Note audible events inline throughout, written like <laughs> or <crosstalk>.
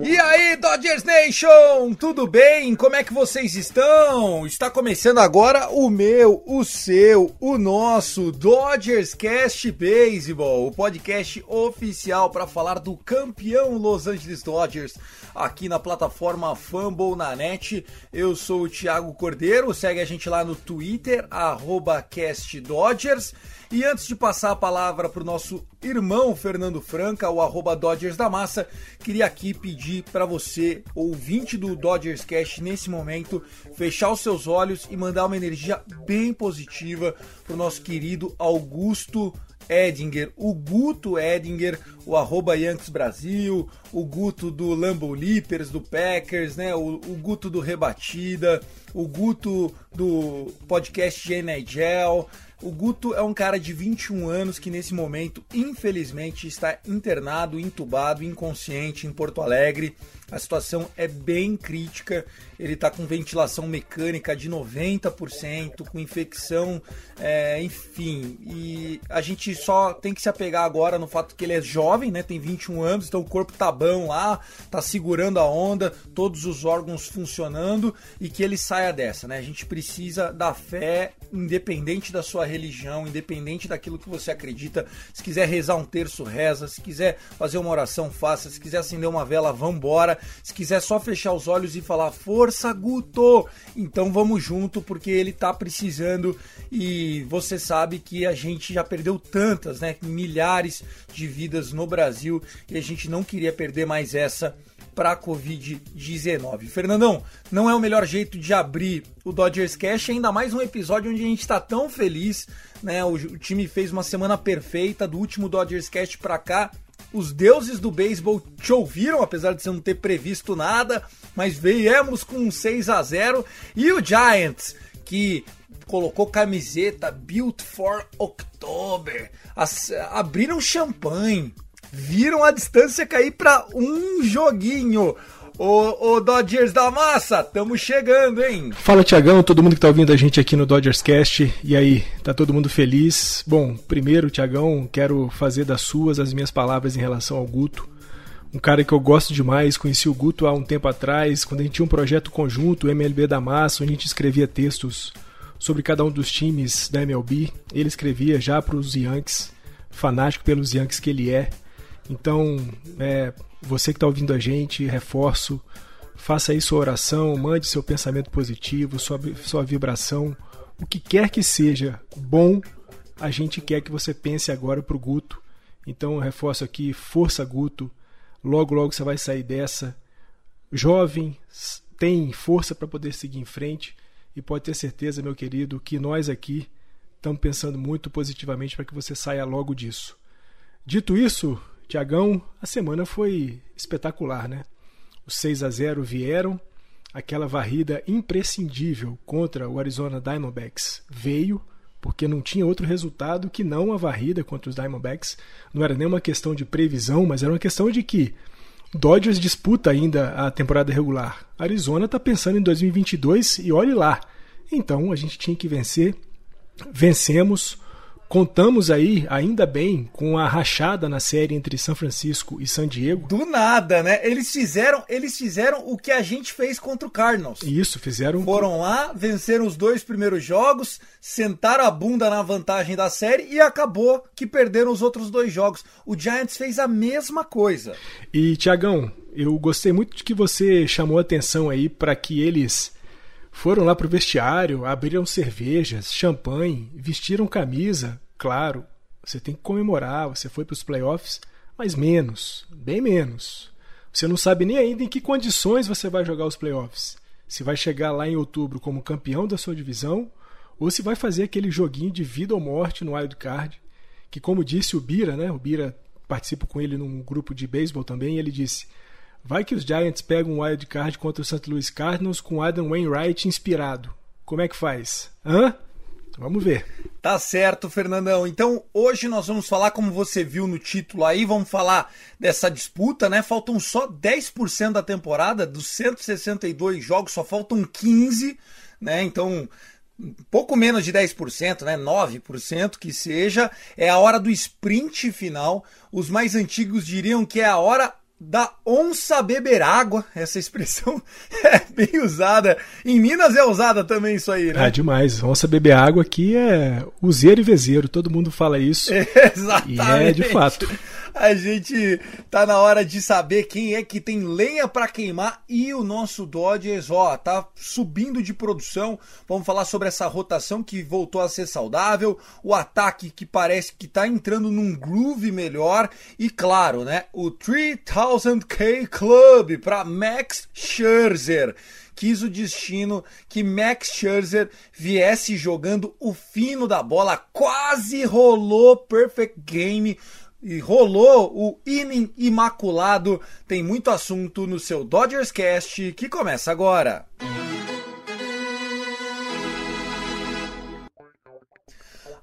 E aí, Dodgers Nation, tudo bem? Como é que vocês estão? Está começando agora o meu, o seu, o nosso Dodgers Cast Baseball, o podcast oficial para falar do campeão Los Angeles Dodgers aqui na plataforma Fumble na net. Eu sou o Thiago Cordeiro, segue a gente lá no Twitter, arroba CastDodgers. E antes de passar a palavra para o nosso irmão Fernando Franca, o arroba Dodgers da Massa, queria aqui pedir para você, ouvinte do Dodgers Cast, nesse momento, fechar os seus olhos e mandar uma energia bem positiva para o nosso querido Augusto Edinger, o Guto Edinger, o arroba Yankees Brasil, o Guto do Lambo Leapers, do Packers, né? O, o Guto do Rebatida, o Guto do podcast de NHL. O Guto é um cara de 21 anos que nesse momento, infelizmente, está internado, entubado, inconsciente em Porto Alegre. A situação é bem crítica. Ele está com ventilação mecânica de 90%, com infecção, é, enfim. E a gente só tem que se apegar agora no fato que ele é jovem, né? Tem 21 anos, então o corpo tá bom lá, tá segurando a onda, todos os órgãos funcionando e que ele saia dessa, né? A gente precisa da fé, independente da sua religião, independente daquilo que você acredita. Se quiser rezar um terço, reza. Se quiser fazer uma oração, faça. Se quiser acender uma vela, vambora. Se quiser só fechar os olhos e falar força, Guto, então vamos junto porque ele tá precisando e você sabe que a gente já perdeu tantas, né? Milhares de vidas no Brasil e a gente não queria perder mais essa para Covid-19. Fernandão, não é o melhor jeito de abrir o Dodgers Cash, ainda mais um episódio onde a gente está tão feliz, né? O, o time fez uma semana perfeita do último Dodgers Cash para cá. Os deuses do beisebol te ouviram, apesar de você não ter previsto nada, mas viemos com um 6 a 0 e o Giants, que colocou camiseta Built for October, as- abriram champanhe, viram a distância cair para um joguinho. Ô, ô Dodgers da massa, tamo chegando, hein? Fala Tiagão, todo mundo que tá ouvindo a gente aqui no Dodgers Cast. E aí, tá todo mundo feliz? Bom, primeiro, Tiagão, quero fazer das suas as minhas palavras em relação ao Guto. Um cara que eu gosto demais, conheci o Guto há um tempo atrás, quando a gente tinha um projeto conjunto, o MLB da Massa, onde a gente escrevia textos sobre cada um dos times da MLB. Ele escrevia já para os Yankees, fanático pelos Yankees que ele é. Então, é, você que está ouvindo a gente, reforço, faça aí sua oração, mande seu pensamento positivo, sua, sua vibração, o que quer que seja bom, a gente quer que você pense agora para o Guto. Então, reforço aqui, força Guto, logo, logo você vai sair dessa. Jovem, tem força para poder seguir em frente e pode ter certeza, meu querido, que nós aqui estamos pensando muito positivamente para que você saia logo disso. Dito isso, Tiagão, a semana foi espetacular, né? Os 6 a 0 vieram, aquela varrida imprescindível contra o Arizona Diamondbacks veio, porque não tinha outro resultado que não a varrida contra os Diamondbacks. Não era nem uma questão de previsão, mas era uma questão de que Dodgers disputa ainda a temporada regular. Arizona está pensando em 2022 e olhe lá. Então a gente tinha que vencer. Vencemos Contamos aí, ainda bem, com a rachada na série entre São Francisco e San Diego. Do nada, né? Eles fizeram, eles fizeram o que a gente fez contra o Cardinals. Isso, fizeram. Foram lá, venceram os dois primeiros jogos, sentaram a bunda na vantagem da série e acabou que perderam os outros dois jogos. O Giants fez a mesma coisa. E Tiagão, eu gostei muito de que você chamou atenção aí para que eles foram lá pro vestiário, abriram cervejas, champanhe, vestiram camisa. Claro, você tem que comemorar, você foi para os playoffs, mas menos, bem menos. Você não sabe nem ainda em que condições você vai jogar os playoffs. Se vai chegar lá em outubro como campeão da sua divisão ou se vai fazer aquele joguinho de vida ou morte no wild card, que como disse o Bira, né? O Bira participo com ele num grupo de beisebol também, e ele disse: Vai que os Giants pegam um wild card contra o St. Louis Cardinals com Adam Wainwright inspirado. Como é que faz? Hã? Vamos ver. Tá certo, Fernandão. Então, hoje nós vamos falar, como você viu no título aí, vamos falar dessa disputa, né? Faltam só 10% da temporada, dos 162 jogos, só faltam 15, né? Então, pouco menos de 10%, né? 9% que seja, é a hora do sprint final. Os mais antigos diriam que é a hora da onça beber água. Essa expressão <laughs> é bem usada. Em Minas é usada também isso aí, né? É demais. Onça beber água aqui é useiro e vezeiro. Todo mundo fala isso. <laughs> Exatamente. E é de fato. <laughs> A gente tá na hora de saber quem é que tem lenha para queimar e o nosso Dodgers, ó, tá subindo de produção. Vamos falar sobre essa rotação que voltou a ser saudável, o ataque que parece que tá entrando num groove melhor e claro, né, o 3000K Club para Max Scherzer quis o destino que Max Scherzer viesse jogando o fino da bola, quase rolou perfect game e rolou o inning imaculado. Tem muito assunto no seu Dodgers Cast que começa agora.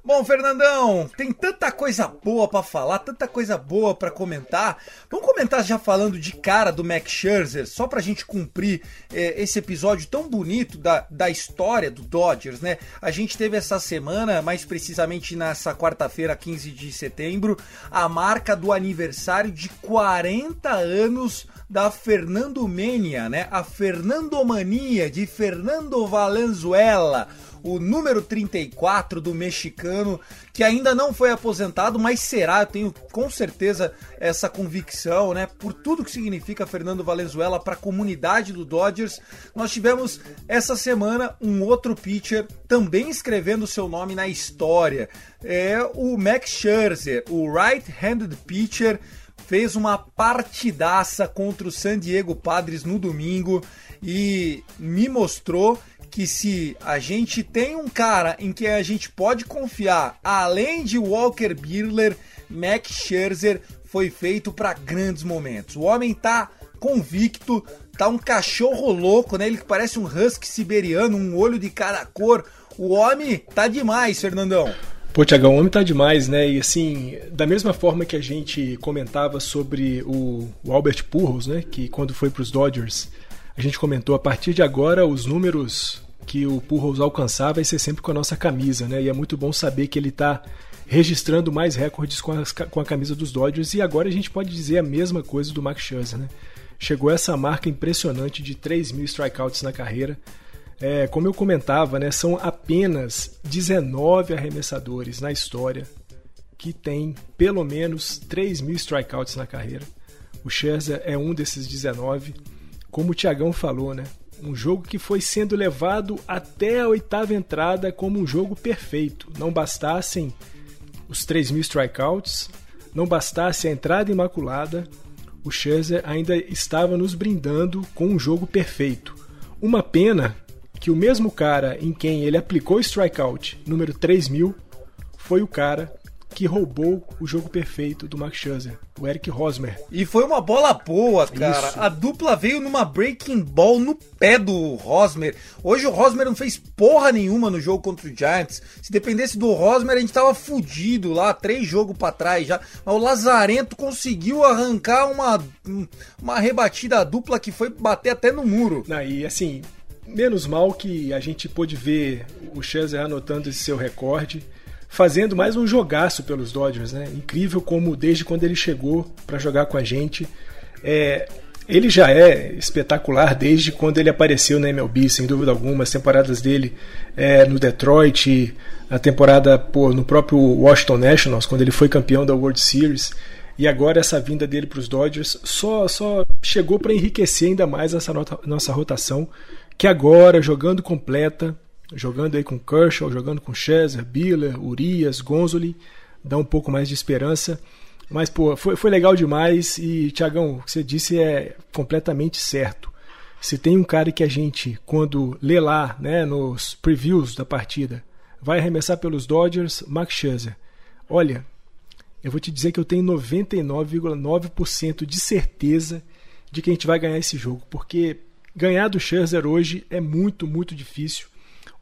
Bom, Fernandão, tem tanta coisa boa para falar, tanta coisa boa para comentar. Vamos comentar já falando de cara do Max Scherzer, só pra gente cumprir é, esse episódio tão bonito da, da história do Dodgers, né? A gente teve essa semana, mais precisamente nessa quarta-feira, 15 de setembro, a marca do aniversário de 40 anos da Fernando Mania, né? A Fernandomania de Fernando Valenzuela o número 34 do mexicano, que ainda não foi aposentado, mas será, eu tenho com certeza essa convicção, né? Por tudo que significa Fernando Valenzuela para a comunidade do Dodgers. Nós tivemos essa semana um outro pitcher também escrevendo seu nome na história. É o Max Scherzer, o right-handed pitcher fez uma partidaça contra o San Diego Padres no domingo e me mostrou que se a gente tem um cara em que a gente pode confiar, além de Walker Buehler, Max Scherzer foi feito para grandes momentos. O homem tá convicto, tá um cachorro louco, né? Ele que parece um husky siberiano, um olho de cada cor. O homem tá demais, Fernandão. Pô, Tiagão, o homem tá demais, né? E assim, da mesma forma que a gente comentava sobre o, o Albert Pujols, né? Que quando foi para os Dodgers, a gente comentou a partir de agora os números que o Pujols alcançar vai ser sempre com a nossa camisa, né? E é muito bom saber que ele está registrando mais recordes com a, com a camisa dos Dodgers e agora a gente pode dizer a mesma coisa do Max Scherzer, né? Chegou essa marca impressionante de 3 mil strikeouts na carreira. É, como eu comentava, né, são apenas 19 arremessadores na história que tem pelo menos 3 mil strikeouts na carreira. O Scherzer é um desses 19. Como o Tiagão falou, né? Um jogo que foi sendo levado até a oitava entrada como um jogo perfeito. Não bastassem os 3 mil strikeouts, não bastasse a entrada imaculada, o Scherzer ainda estava nos brindando com um jogo perfeito. Uma pena que o mesmo cara em quem ele aplicou o strikeout número 3 mil foi o cara que roubou o jogo perfeito do Max Scherzer, o Eric Rosmer. E foi uma bola boa, cara. Isso. A dupla veio numa breaking ball no pé do Rosmer. Hoje o Rosmer não fez porra nenhuma no jogo contra o Giants. Se dependesse do Rosmer, a gente tava fudido lá, três jogos para trás já. Mas o Lazarento conseguiu arrancar uma, uma rebatida dupla que foi bater até no muro. Não, e assim, menos mal que a gente pôde ver o Scherzer anotando esse seu recorde fazendo mais um jogaço pelos Dodgers, né? Incrível como desde quando ele chegou para jogar com a gente, é, ele já é espetacular desde quando ele apareceu na MLB, sem dúvida alguma. As temporadas dele é, no Detroit, a temporada pô, no próprio Washington Nationals, quando ele foi campeão da World Series. E agora essa vinda dele para os Dodgers só, só chegou para enriquecer ainda mais essa nota, nossa rotação, que agora, jogando completa, jogando aí com Kershaw, jogando com Scherzer, Biller, Urias, Gonzoli, dá um pouco mais de esperança. Mas, pô, foi, foi legal demais e, Tiagão, o que você disse é completamente certo. Se tem um cara que a gente, quando lê lá, né, nos previews da partida, vai arremessar pelos Dodgers, Max Scherzer. Olha, eu vou te dizer que eu tenho 99,9% de certeza de que a gente vai ganhar esse jogo, porque ganhar do Scherzer hoje é muito, muito difícil.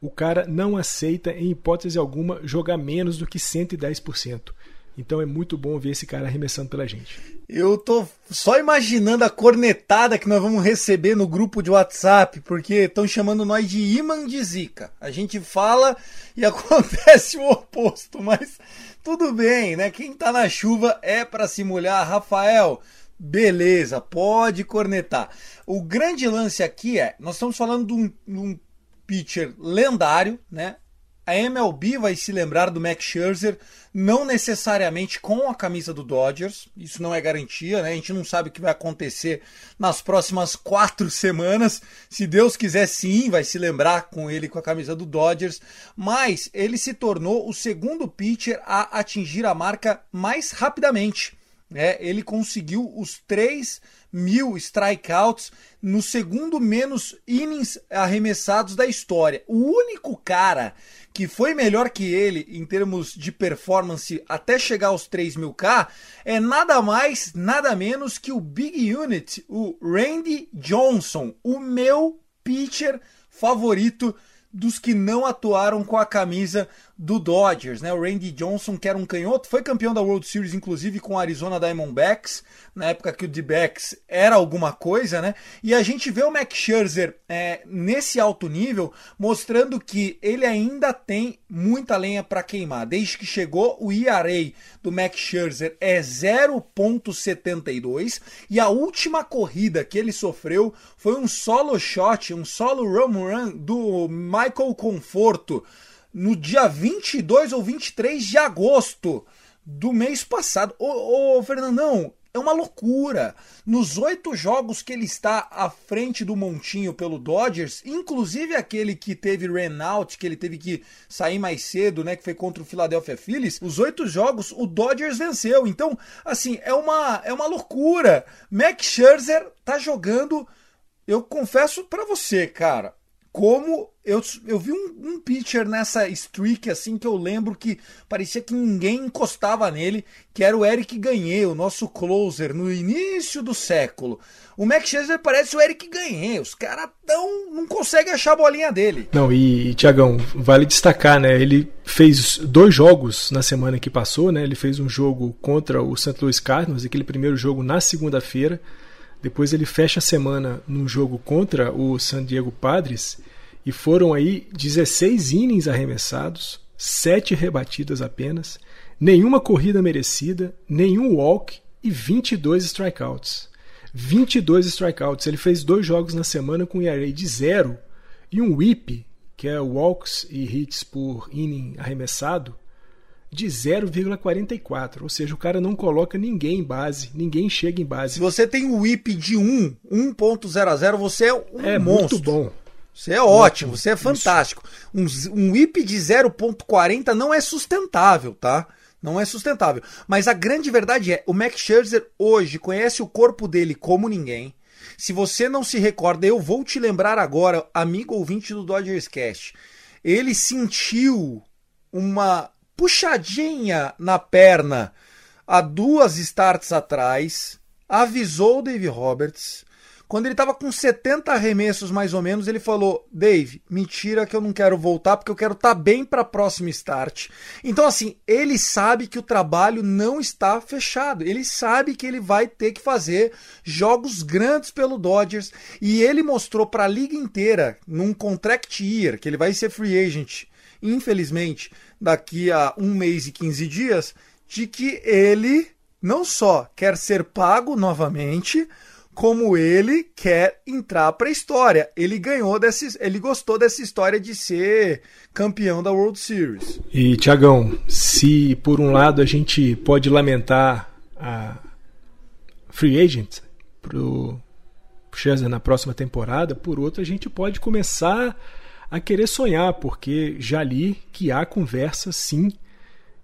O cara não aceita, em hipótese alguma, jogar menos do que 110%. Então é muito bom ver esse cara arremessando pela gente. Eu tô só imaginando a cornetada que nós vamos receber no grupo de WhatsApp, porque estão chamando nós de imã de zica. A gente fala e <laughs> acontece o oposto, mas tudo bem, né? Quem tá na chuva é para se molhar. Rafael, beleza, pode cornetar. O grande lance aqui é, nós estamos falando de um, de um pitcher lendário, né? A MLB vai se lembrar do Max Scherzer, não necessariamente com a camisa do Dodgers, isso não é garantia, né? A gente não sabe o que vai acontecer nas próximas quatro semanas. Se Deus quiser, sim, vai se lembrar com ele com a camisa do Dodgers, mas ele se tornou o segundo pitcher a atingir a marca mais rapidamente. Né? Ele conseguiu os 3 mil strikeouts no segundo menos innings arremessados da história. O único cara que foi melhor que ele em termos de performance até chegar aos 3 mil K é nada mais, nada menos que o Big Unit, o Randy Johnson, o meu pitcher favorito dos que não atuaram com a camisa do Dodgers, né? O Randy Johnson, que era um canhoto, foi campeão da World Series, inclusive com o Arizona Diamondbacks, na época que o D-Backs era alguma coisa, né? E a gente vê o Max Scherzer é, nesse alto nível, mostrando que ele ainda tem muita lenha para queimar. Desde que chegou, o ERA do Max Scherzer é 0.72 e a última corrida que ele sofreu foi um solo shot, um solo run run do Michael Conforto no dia 22 ou 23 de agosto do mês passado. Ô, ô Fernandão, é uma loucura. Nos oito jogos que ele está à frente do Montinho pelo Dodgers, inclusive aquele que teve out, que ele teve que sair mais cedo, né, que foi contra o Philadelphia Phillies, os oito jogos o Dodgers venceu. Então, assim, é uma, é uma loucura. Max Scherzer tá jogando, eu confesso para você, cara, como eu, eu vi um, um pitcher nessa streak assim que eu lembro que parecia que ninguém encostava nele, que era o Eric Ganhei, o nosso closer no início do século. O Max Scherzer parece o Eric Ganhei, os caras tão não conseguem achar a bolinha dele. Não, e Tiagão, vale destacar, né? Ele fez dois jogos na semana que passou, né? Ele fez um jogo contra o St. Louis Cardinals, aquele primeiro jogo na segunda-feira. Depois ele fecha a semana num jogo contra o San Diego Padres e foram aí 16 innings arremessados, 7 rebatidas apenas, nenhuma corrida merecida, nenhum walk e 22 strikeouts. 22 strikeouts. Ele fez dois jogos na semana com ERA de zero e um whip, que é walks e hits por inning arremessado, de 0,44. Ou seja, o cara não coloca ninguém em base, ninguém chega em base. Se você tem um whip de 1, 1.00, você é um é monstro. muito bom. Você é ótimo, você é fantástico. Um, um de 0.40 não é sustentável, tá? Não é sustentável. Mas a grande verdade é, o Max Scherzer hoje conhece o corpo dele como ninguém. Se você não se recorda, eu vou te lembrar agora, amigo ouvinte do Dodgers Cast. Ele sentiu uma puxadinha na perna há duas starts atrás, avisou o Dave Roberts, quando ele estava com 70 arremessos mais ou menos, ele falou: Dave, mentira que eu não quero voltar porque eu quero estar tá bem para a próxima start. Então, assim, ele sabe que o trabalho não está fechado. Ele sabe que ele vai ter que fazer jogos grandes pelo Dodgers e ele mostrou para a liga inteira, num contract year, que ele vai ser free agent infelizmente, daqui a um mês e 15 dias, de que ele não só quer ser pago novamente, como ele quer entrar para a história. Ele ganhou desse, ele gostou dessa história de ser campeão da World Series. E Tiagão, se por um lado a gente pode lamentar a free agent pro Scherzer na próxima temporada, por outro a gente pode começar a querer sonhar, porque já li que há conversa sim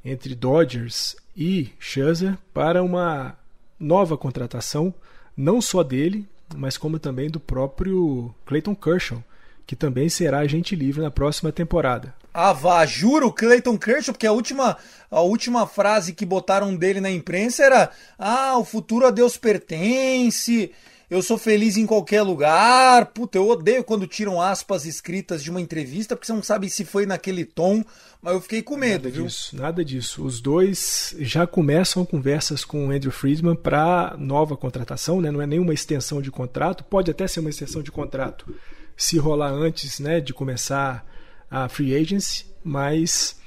entre Dodgers e Scherzer para uma nova contratação não só dele, mas como também do próprio Clayton Kershaw, que também será agente livre na próxima temporada. Ah, vá, juro, Clayton Kershaw, porque a última, a última frase que botaram dele na imprensa era: Ah, o futuro a Deus pertence, eu sou feliz em qualquer lugar. Puta, eu odeio quando tiram aspas escritas de uma entrevista, porque você não sabe se foi naquele tom, mas eu fiquei com medo, nada viu? Disso, nada disso. Os dois já começam conversas com o Andrew Friedman para nova contratação, né? Não é nenhuma extensão de contrato, pode até ser uma extensão de contrato se rolar antes, né, de começar a free agency, mas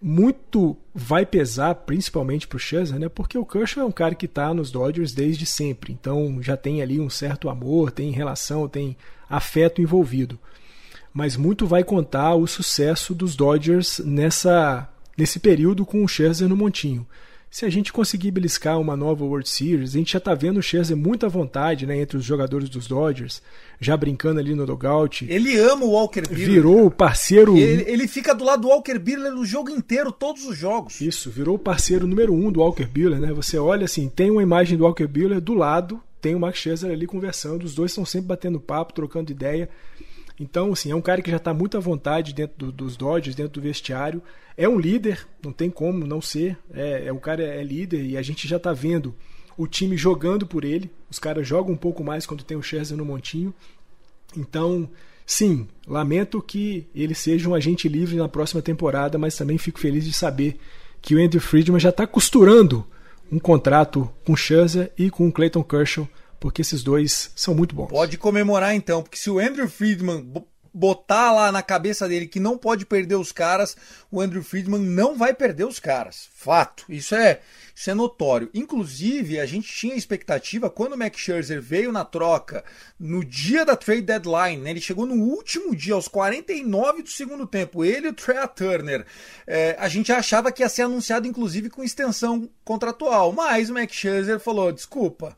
muito vai pesar, principalmente para o Scherzer, né? Porque o Kershaw é um cara que está nos Dodgers desde sempre, então já tem ali um certo amor, tem relação, tem afeto envolvido. Mas muito vai contar o sucesso dos Dodgers nessa nesse período com o Scherzer no montinho se a gente conseguir beliscar uma nova World Series, a gente já está vendo o Scherzer muito à vontade né, entre os jogadores dos Dodgers, já brincando ali no dugout. Ele ama o Walker Buehler. Virou o parceiro... Ele, ele, fica do lado do Walker Buehler o jogo inteiro, todos os jogos. Isso, virou o parceiro número um do Walker Buehler. Né? Você olha assim, tem uma imagem do Walker Buehler do lado, tem o Max Scherzer ali conversando, os dois estão sempre batendo papo, trocando ideia. Então, assim, é um cara que já está muito à vontade dentro do, dos Dodgers, dentro do vestiário. É um líder, não tem como não ser. É, é o cara é líder e a gente já está vendo o time jogando por ele. Os caras jogam um pouco mais quando tem o Scherzer no montinho. Então, sim, lamento que ele seja um agente livre na próxima temporada, mas também fico feliz de saber que o Andrew Friedman já está costurando um contrato com o Scherzer e com o Clayton Kershaw porque esses dois são muito bons. Pode comemorar então, porque se o Andrew Friedman botar lá na cabeça dele que não pode perder os caras, o Andrew Friedman não vai perder os caras. Fato. Isso é, isso é notório. Inclusive, a gente tinha expectativa quando o Max Scherzer veio na troca no dia da trade deadline, né? ele chegou no último dia, aos 49 do segundo tempo, ele e o Trey Turner. É, a gente achava que ia ser anunciado, inclusive, com extensão contratual, mas o Max Scherzer falou: desculpa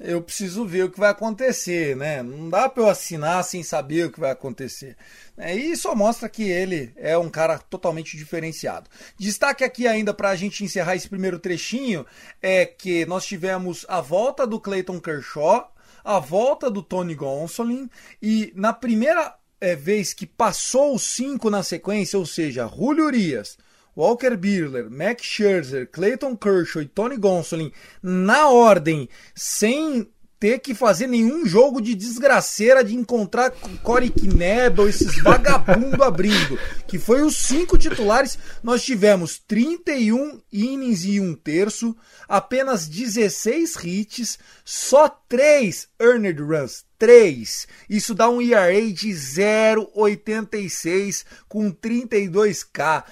eu preciso ver o que vai acontecer, né? Não dá para eu assinar sem saber o que vai acontecer. É, e só mostra que ele é um cara totalmente diferenciado. Destaque aqui ainda para a gente encerrar esse primeiro trechinho é que nós tivemos a volta do Clayton Kershaw, a volta do Tony Gonsolin e na primeira é, vez que passou os cinco na sequência, ou seja, Julio Urias, Walker Buehler, Max Scherzer, Clayton Kershaw e Tony Gonsolin na ordem, sem ter que fazer nenhum jogo de desgraceira de encontrar Corey Knebel, esses vagabundo <laughs> abrindo, que foi os cinco titulares, nós tivemos 31 innings e um terço, apenas 16 hits, só 3 earned runs, 3. Isso dá um ERA de 0,86 com 32K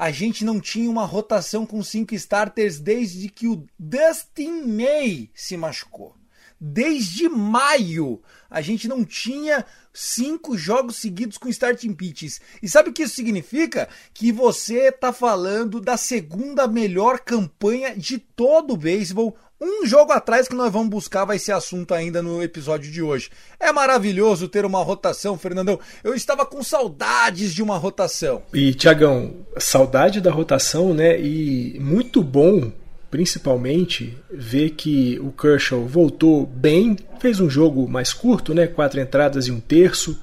a gente não tinha uma rotação com cinco starters desde que o Dustin May se machucou. Desde maio a gente não tinha cinco jogos seguidos com starting pitches. E sabe o que isso significa? Que você está falando da segunda melhor campanha de todo o beisebol um jogo atrás que nós vamos buscar vai ser assunto ainda no episódio de hoje. É maravilhoso ter uma rotação, Fernandão. Eu estava com saudades de uma rotação. E, Tiagão, saudade da rotação, né? E muito bom, principalmente, ver que o Kershaw voltou bem, fez um jogo mais curto, né? Quatro entradas e um terço.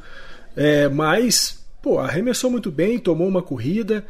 É, mas, pô, arremessou muito bem, tomou uma corrida.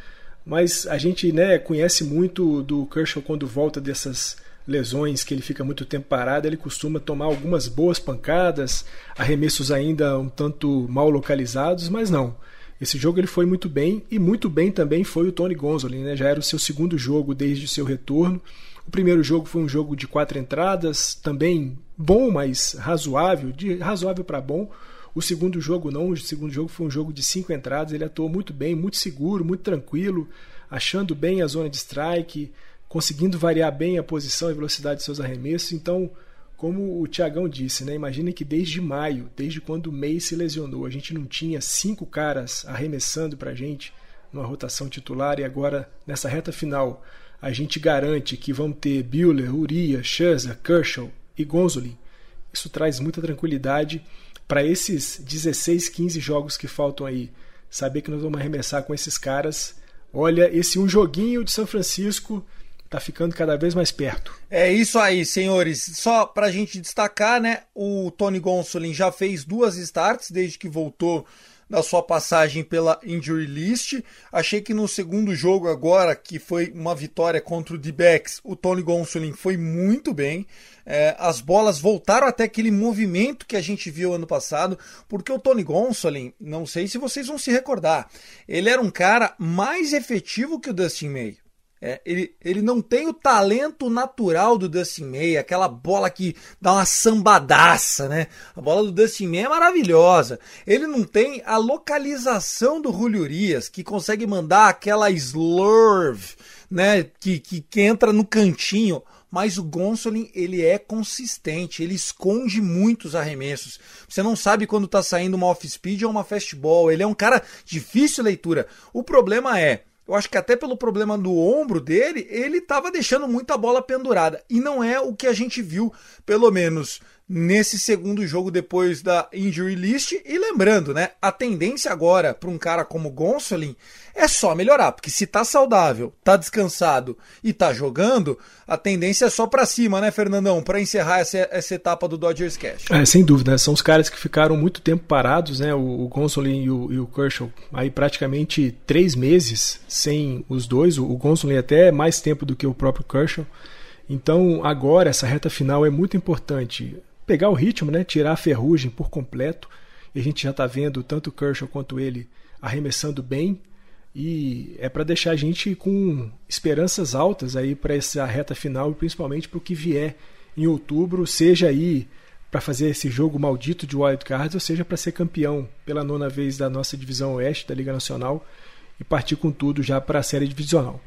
Mas a gente né, conhece muito do Kershaw quando volta dessas lesões que ele fica muito tempo parado, ele costuma tomar algumas boas pancadas, arremessos ainda um tanto mal localizados, mas não. Esse jogo ele foi muito bem e muito bem também foi o Tony Gonzolin, né? Já era o seu segundo jogo desde o seu retorno. O primeiro jogo foi um jogo de quatro entradas, também bom, mas razoável, de razoável para bom. O segundo jogo não, o segundo jogo foi um jogo de cinco entradas, ele atuou muito bem, muito seguro, muito tranquilo, achando bem a zona de strike, conseguindo variar bem a posição e velocidade de seus arremessos. Então, como o Tiagão disse, né? Imagina que desde maio, desde quando o May se lesionou, a gente não tinha cinco caras arremessando para a gente numa rotação titular e agora nessa reta final a gente garante que vão ter Buehler, Urias, Scherzer, Kershaw e Gonzolin. Isso traz muita tranquilidade para esses 16, 15 jogos que faltam aí. Saber que nós vamos arremessar com esses caras. Olha, esse um joguinho de São Francisco tá ficando cada vez mais perto. É isso aí, senhores. Só pra gente destacar, né? O Tony Gonsolin já fez duas starts desde que voltou da sua passagem pela injury list. Achei que no segundo jogo agora, que foi uma vitória contra o D-Backs, o Tony Gonsolin foi muito bem. É, as bolas voltaram até aquele movimento que a gente viu ano passado, porque o Tony Gonsolin, não sei se vocês vão se recordar, ele era um cara mais efetivo que o Dustin May. É, ele, ele não tem o talento natural do Dustin May, aquela bola que dá uma sambadaça, né? A bola do Dustin May é maravilhosa. Ele não tem a localização do Julio Urias, que consegue mandar aquela slurve, né? Que, que, que entra no cantinho. Mas o Gonsolin, ele é consistente, ele esconde muitos arremessos. Você não sabe quando tá saindo uma off-speed ou uma fastball. Ele é um cara difícil leitura. O problema é, eu acho que até pelo problema do ombro dele, ele estava deixando muita bola pendurada. E não é o que a gente viu, pelo menos nesse segundo jogo depois da injury list. E lembrando, né, a tendência agora para um cara como Gonsolin é só melhorar, porque se tá saudável, tá descansado e tá jogando, a tendência é só para cima, né, Fernandão, para encerrar essa, essa etapa do Dodgers Cash. É, sem dúvida, são os caras que ficaram muito tempo parados, né, o, o Gonsolin e o, e o Kershaw, aí praticamente três meses sem os dois, o, o Gonsolin até mais tempo do que o próprio Kershaw. Então, agora, essa reta final é muito importante. Pegar o ritmo, né? tirar a ferrugem por completo. E a gente já está vendo tanto o Kershaw quanto ele arremessando bem. E é para deixar a gente com esperanças altas aí para essa reta final e principalmente para o que vier em outubro, seja aí para fazer esse jogo maldito de wild cards, ou seja para ser campeão pela nona vez da nossa divisão oeste da Liga Nacional e partir com tudo já para a série divisional.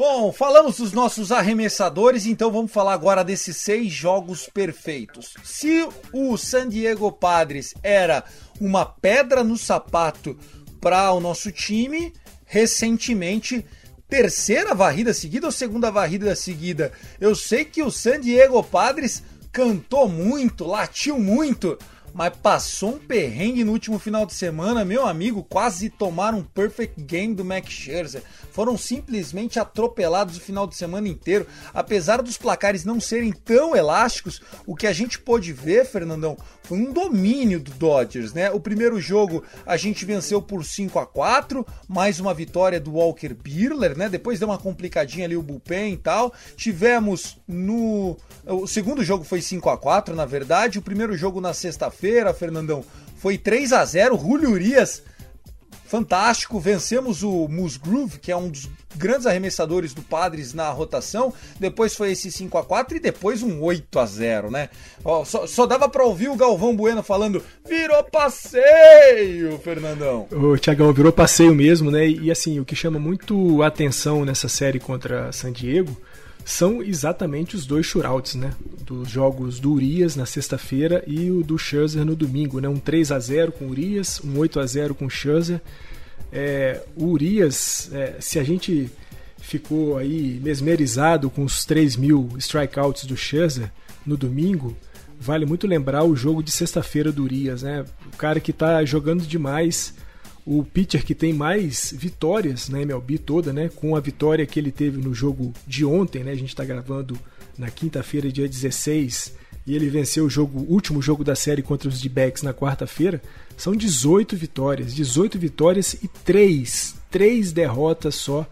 Bom, falamos dos nossos arremessadores, então vamos falar agora desses seis jogos perfeitos. Se o San Diego Padres era uma pedra no sapato para o nosso time, recentemente terceira varrida seguida ou segunda varrida seguida. Eu sei que o San Diego Padres cantou muito, latiu muito, mas passou um perrengue no último final de semana, meu amigo, quase tomaram um perfect game do Max Scherzer. Foram simplesmente atropelados o final de semana inteiro. Apesar dos placares não serem tão elásticos, o que a gente pôde ver, Fernandão, foi um domínio do Dodgers, né? O primeiro jogo a gente venceu por 5 a 4, mais uma vitória do Walker Buehler, né? Depois deu uma complicadinha ali o bullpen e tal. Tivemos no o segundo jogo foi 5 a 4, na verdade. O primeiro jogo na sexta-feira, Fernandão, foi 3 a 0. Julio Urias fantástico. Vencemos o Musgrove, que é um dos grandes arremessadores do Padres na rotação. Depois foi esse 5 a 4 e depois um 8 a 0 né? Ó, só, só dava para ouvir o Galvão Bueno falando: virou passeio, Fernandão. O Thiagão virou passeio mesmo, né? E assim, o que chama muito atenção nessa série contra San Diego são exatamente os dois shootouts, né? Dos jogos do Urias na sexta-feira e o do Scherzer no domingo, né? Um 3 a 0 com o Urias, um 8 a 0 com o Scherzer. É, o Urias, é, se a gente ficou aí mesmerizado com os 3 mil strikeouts do Scherzer no domingo, vale muito lembrar o jogo de sexta-feira do Urias, né? O cara que está jogando demais o pitcher que tem mais vitórias na MLB toda, né? Com a vitória que ele teve no jogo de ontem, né? A gente está gravando na quinta-feira, dia 16, e ele venceu o jogo, último jogo da série contra os D-Backs na quarta-feira. São 18 vitórias, 18 vitórias e 3, 3 derrotas só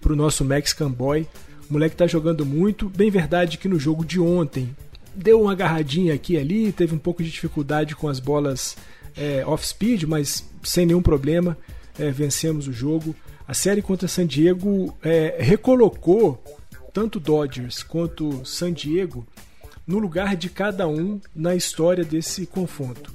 para o nosso Mexican Boy. O moleque está jogando muito. Bem verdade que no jogo de ontem deu uma agarradinha aqui e ali, teve um pouco de dificuldade com as bolas é, off-speed, mas sem nenhum problema, é, vencemos o jogo. A série contra San Diego é, recolocou tanto Dodgers quanto San Diego no lugar de cada um na história desse confronto.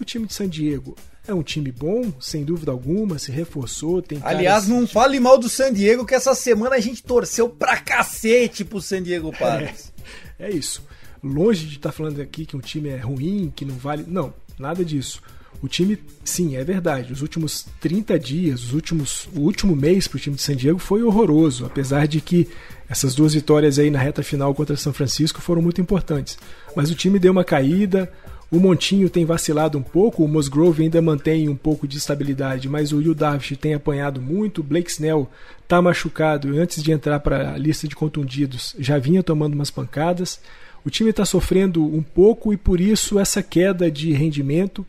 O time de San Diego é um time bom, sem dúvida alguma, se reforçou, tem Aliás, não fale mal do San Diego, que essa semana a gente torceu pra cacete pro San Diego Padres. É, é isso. Longe de estar tá falando aqui que um time é ruim, que não vale. Não, nada disso. O time, sim, é verdade. Os últimos 30 dias, os últimos, o último mês para o time de San Diego foi horroroso, apesar de que essas duas vitórias aí na reta final contra São Francisco foram muito importantes. Mas o time deu uma caída, o Montinho tem vacilado um pouco, o Musgrove ainda mantém um pouco de estabilidade, mas o Yu Davish tem apanhado muito, o Blake Snell está machucado e antes de entrar para a lista de contundidos já vinha tomando umas pancadas. O time está sofrendo um pouco e por isso essa queda de rendimento.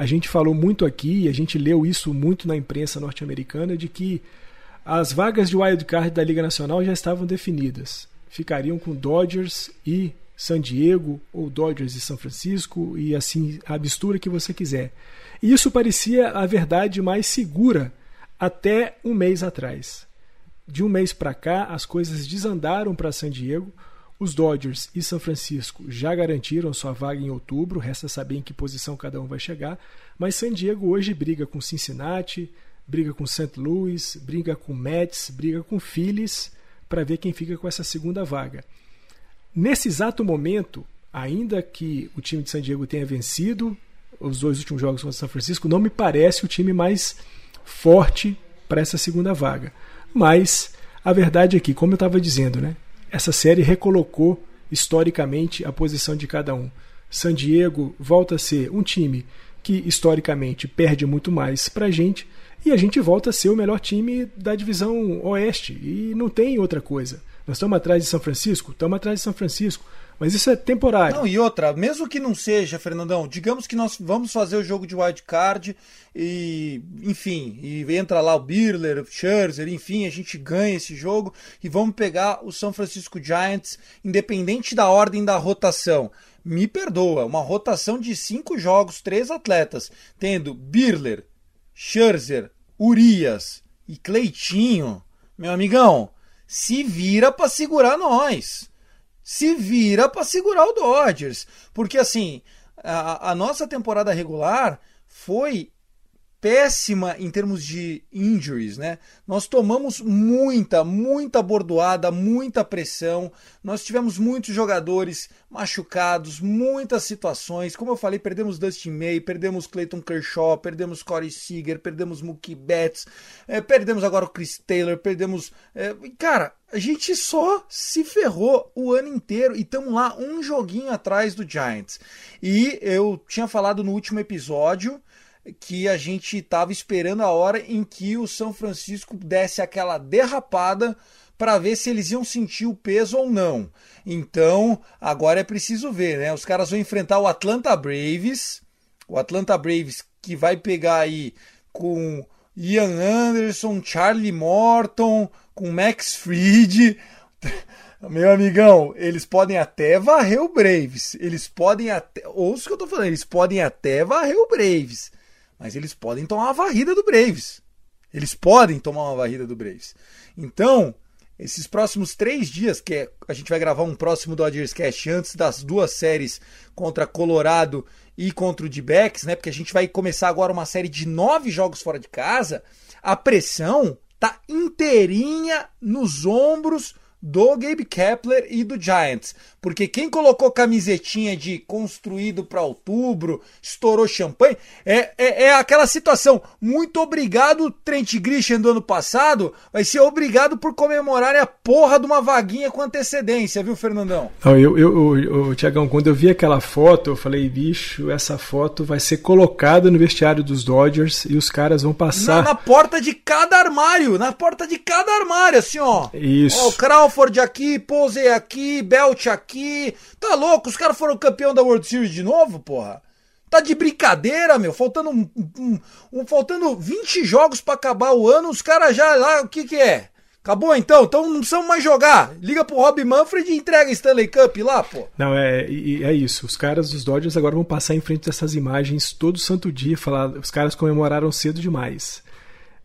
A gente falou muito aqui, a gente leu isso muito na imprensa norte-americana, de que as vagas de wildcard da Liga Nacional já estavam definidas. Ficariam com Dodgers e San Diego, ou Dodgers e São Francisco, e assim a mistura que você quiser. E isso parecia a verdade mais segura até um mês atrás. De um mês para cá, as coisas desandaram para San Diego. Os Dodgers e São Francisco já garantiram sua vaga em outubro, resta saber em que posição cada um vai chegar. Mas San Diego hoje briga com Cincinnati, briga com St. Louis, briga com Mets, briga com Phillies para ver quem fica com essa segunda vaga. Nesse exato momento, ainda que o time de San Diego tenha vencido os dois últimos jogos contra São Francisco, não me parece o time mais forte para essa segunda vaga. Mas a verdade é que, como eu estava dizendo, né, essa série recolocou historicamente a posição de cada um. San Diego volta a ser um time que historicamente perde muito mais para a gente e a gente volta a ser o melhor time da divisão oeste e não tem outra coisa. Nós estamos atrás de São Francisco? Estamos atrás de São Francisco. Mas isso é temporário. Não, e outra, mesmo que não seja, Fernandão, digamos que nós vamos fazer o jogo de wild card e, enfim, e entra lá o Birler, o Scherzer, enfim, a gente ganha esse jogo e vamos pegar o São Francisco Giants, independente da ordem da rotação. Me perdoa, uma rotação de cinco jogos, três atletas, tendo Birler, Scherzer, Urias e Cleitinho, meu amigão, se vira para segurar nós se vira para segurar o Dodgers. Porque assim, a, a, nossa temporada regular foi péssima em termos de injuries, né? Nós tomamos muita, muita bordoada, muita pressão. Nós tivemos muitos jogadores machucados, muitas situações. Como eu falei, perdemos Dustin May, perdemos Clayton Kershaw, perdemos Corey Seager, perdemos Mookie Betts, é, perdemos agora o Chris Taylor, perdemos... É, cara, a gente só se ferrou o ano inteiro e estamos lá um joguinho atrás do Giants. E eu tinha falado no último episódio que a gente estava esperando a hora em que o São Francisco desse aquela derrapada para ver se eles iam sentir o peso ou não. Então, agora é preciso ver, né? Os caras vão enfrentar o Atlanta Braves, o Atlanta Braves que vai pegar aí com Ian Anderson, Charlie Morton, com Max Fried. <laughs> Meu amigão, eles podem até varrer o Braves. Eles podem até. Ouça o que eu tô falando, eles podem até varrer o Braves. Mas eles podem tomar uma varrida do Braves. Eles podem tomar uma varrida do Braves. Então, esses próximos três dias, que é, a gente vai gravar um próximo Dodgers Cast antes das duas séries contra Colorado e contra o D-Backs, né? Porque a gente vai começar agora uma série de nove jogos fora de casa. A pressão tá inteirinha nos ombros do Gabe Kepler e do Giants. Porque quem colocou camisetinha de construído para outubro, estourou champanhe, é, é, é, aquela situação. Muito obrigado, Trent Grisham do ano passado, vai ser obrigado por comemorar a porra de uma vaguinha com antecedência, viu, Fernandão? Não, eu, eu, eu, Tiagão, quando eu vi aquela foto, eu falei, bicho, essa foto vai ser colocada no vestiário dos Dodgers e os caras vão passar. Na, na porta de cada armário, na porta de cada armário, assim, ó. Isso. Ó, o Crawford aqui, Posey aqui, Belt aqui. Tá louco? Os caras foram campeão da World Series de novo, porra? Tá de brincadeira, meu. Faltando, um, um, um faltando 20 jogos para acabar o ano, os caras já lá, o que que é? Acabou então? Então não precisamos mais jogar. Liga pro Rob Manfred e entrega Stanley Cup lá, pô. Não, é, é isso. Os caras dos Dodgers agora vão passar em frente dessas imagens todo santo dia. Falar, os caras comemoraram cedo demais.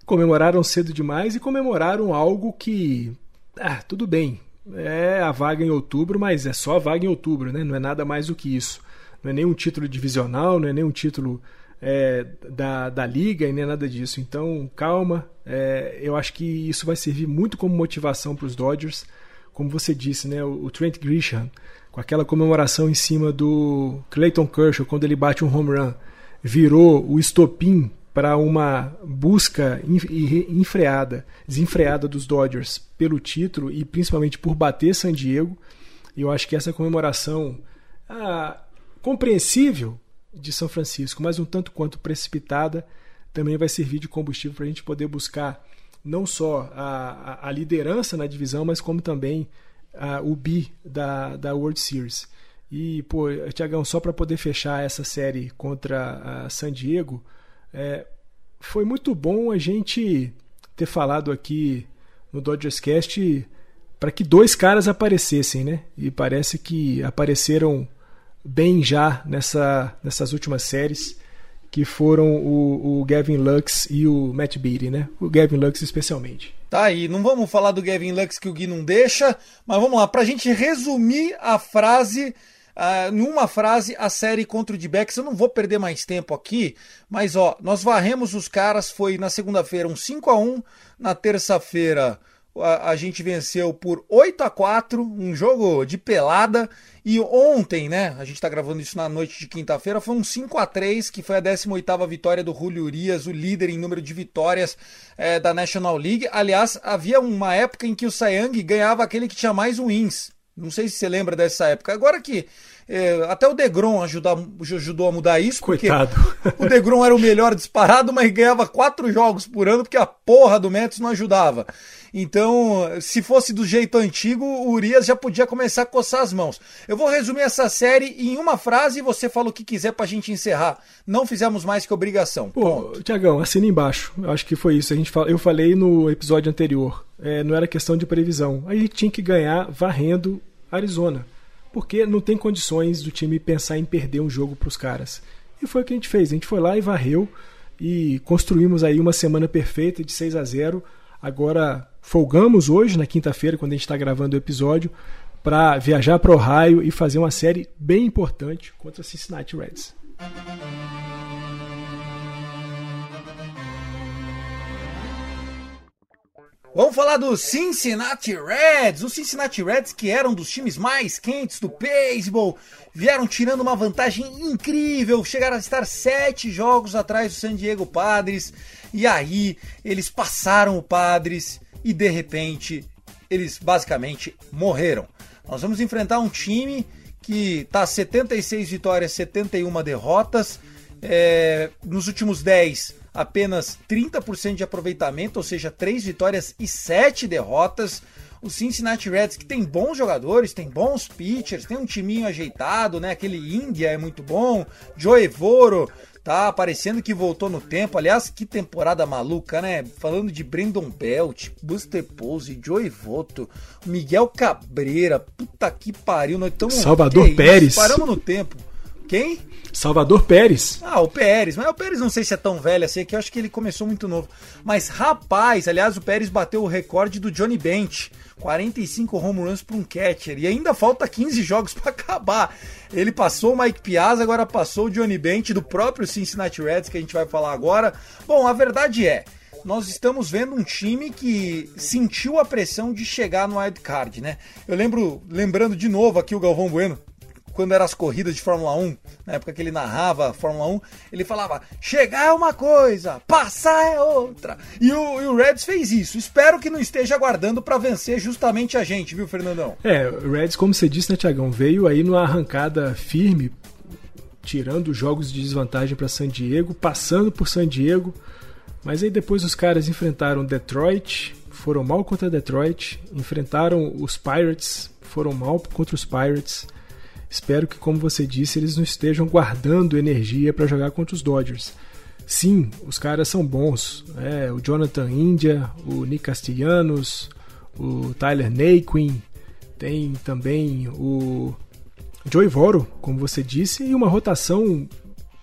Comemoraram cedo demais e comemoraram algo que. Ah, tudo bem é a vaga em outubro, mas é só a vaga em outubro, né? Não é nada mais do que isso. Não é nem um título divisional, não é nem um título é, da, da liga e nem nada disso. Então, calma. É, eu acho que isso vai servir muito como motivação para os Dodgers. Como você disse, né? O, o Trent Grisham, com aquela comemoração em cima do Clayton Kershaw quando ele bate um home run, virou o estopim para uma busca enfreada, desenfreada dos Dodgers pelo título e principalmente por bater San Diego. E eu acho que essa comemoração ah, compreensível de São Francisco, mas um tanto quanto precipitada, também vai servir de combustível para a gente poder buscar não só a, a, liderança na divisão, mas como também a, o bi da, da World Series. E, pô, Tiagão, só para poder fechar essa série contra a San Diego, é, foi muito bom a gente ter falado aqui no Dodgers Cast para que dois caras aparecessem, né? E parece que apareceram bem já nessa, nessas últimas séries, que foram o, o Gavin Lux e o Matt Beattie, né? O Gavin Lux especialmente. Tá aí, não vamos falar do Gavin Lux que o Gui não deixa, mas vamos lá, para a gente resumir a frase uh, numa frase a série contra o D-Backs. Eu não vou perder mais tempo aqui, mas ó, nós varremos os caras. Foi na segunda-feira um 5 a 1 na terça-feira a, gente venceu por 8 a 4 um jogo de pelada. E ontem, né, a gente está gravando isso na noite de quinta-feira, foi um 5 a 3 que foi a 18ª vitória do Julio Urias, o líder em número de vitórias é, da National League. Aliás, havia uma época em que o Sayang ganhava aquele que tinha mais wins. Não sei se você lembra dessa época. Agora que é, até o Degrom ajudar, ajudou a mudar isso. Coitado. <laughs> o Degrom era o melhor disparado, mas ganhava quatro jogos por ano porque a porra do Mets não ajudava. Então, se fosse do jeito antigo, o Urias já podia começar a coçar as mãos. Eu vou resumir essa série em uma frase e você fala o que quiser pra gente encerrar. Não fizemos mais que obrigação. Pô, Tiagão, assina embaixo. Eu acho que foi isso. A gente fala, eu falei no episódio anterior. É, não era questão de previsão. A gente tinha que ganhar varrendo Arizona. Porque não tem condições do time pensar em perder um jogo para os caras. E foi o que a gente fez. A gente foi lá e varreu e construímos aí uma semana perfeita de 6 a 0 Agora folgamos hoje, na quinta-feira, quando a gente está gravando o episódio, para viajar para Ohio e fazer uma série bem importante contra Cincinnati Reds. Vamos falar do Cincinnati Reds. Os Cincinnati Reds, que eram dos times mais quentes do beisebol, vieram tirando uma vantagem incrível. Chegaram a estar sete jogos atrás do San Diego Padres. E aí eles passaram o Padres e de repente eles basicamente morreram. Nós vamos enfrentar um time que está 76 vitórias, 71 derrotas. É, nos últimos 10, apenas 30% de aproveitamento, ou seja, 3 vitórias e 7 derrotas. O Cincinnati Reds, que tem bons jogadores, tem bons pitchers, tem um timinho ajeitado, né? Aquele Índia é muito bom, Joe Evoro Tá parecendo que voltou no tempo. Aliás, que temporada maluca, né? Falando de Brandon Belt, Buster Pose, Joey Voto, Miguel Cabreira. Puta que pariu. Nós estamos. Salvador Pérez. Paramos no tempo. Quem? Salvador Pérez. Ah, o Pérez. Mas o Pérez não sei se é tão velho assim, que eu acho que ele começou muito novo. Mas rapaz, aliás, o Pérez bateu o recorde do Johnny Bench. 45 home runs para um catcher. E ainda falta 15 jogos para acabar. Ele passou o Mike Piazza, agora passou o Johnny Bench do próprio Cincinnati Reds, que a gente vai falar agora. Bom, a verdade é, nós estamos vendo um time que sentiu a pressão de chegar no wild card, né? Eu lembro, lembrando de novo aqui o Galvão Bueno, quando eram as corridas de Fórmula 1, na época que ele narrava Fórmula 1, ele falava: chegar é uma coisa, passar é outra. E o, e o Reds fez isso. Espero que não esteja aguardando para vencer justamente a gente, viu, Fernandão? É, o Reds, como você disse, né, Tiagão, veio aí numa arrancada firme, tirando jogos de desvantagem para San Diego, passando por San Diego. Mas aí depois os caras enfrentaram Detroit, foram mal contra Detroit, enfrentaram os Pirates, foram mal contra os Pirates. Espero que, como você disse, eles não estejam guardando energia para jogar contra os Dodgers. Sim, os caras são bons. É, o Jonathan India, o Nick Castellanos, o Tyler Naquin, tem também o Joey Voro, como você disse, e uma rotação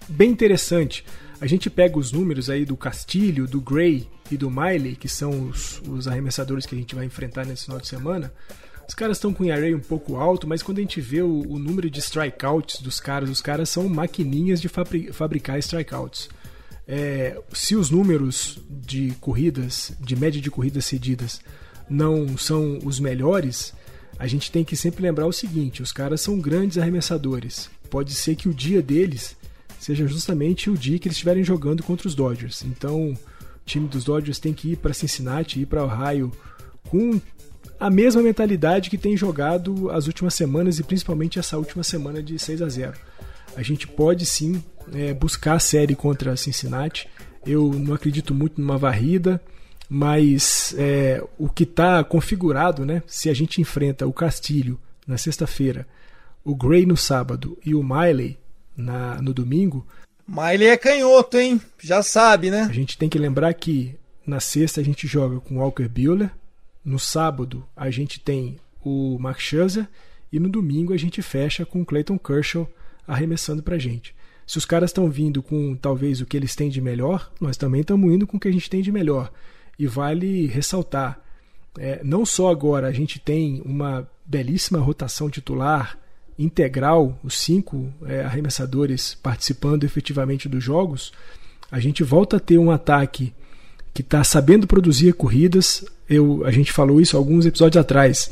bem interessante. A gente pega os números aí do Castilho, do Gray e do Miley, que são os, os arremessadores que a gente vai enfrentar nesse final de semana Os caras estão com um um pouco alto, mas quando a gente vê o, o número de strikeouts dos caras, os caras são maquininhas de fabri fabricar strikeouts. É, se os números de corridas, de média de corridas cedidas, não são os melhores, a gente tem que sempre lembrar o seguinte: os caras são grandes arremessadores. Pode ser que o dia deles seja justamente o dia que eles estiverem jogando contra os Dodgers. Então, o time dos Dodgers tem que ir para Cincinnati, ir para Ohio com a mesma mentalidade que tem jogado as últimas semanas e principalmente essa última semana de 6 a 0. A gente pode sim é, buscar a série contra Cincinnati. Eu não acredito muito numa varrida, mas é, o que está configurado, né? Se a gente enfrenta o Castilho na sexta-feira, o Gray no sábado e o Miley na, no domingo. Miley é canhoto, hein? Já sabe, né? A gente tem que lembrar que na sexta a gente joga com Walker Buehler, no sábado a gente tem o Mark Scherzer e no domingo a gente fecha com o Clayton Kershaw arremessando pra gente. Se os caras estão vindo com talvez o que eles têm de melhor, nós também estamos indo com o que a gente tem de melhor. E vale ressaltar, é, não só agora a gente tem uma belíssima rotação titular integral, os cinco é, arremessadores participando efetivamente dos jogos, a gente volta a ter um ataque que está sabendo produzir corridas. Eu, a gente falou isso alguns episódios atrás.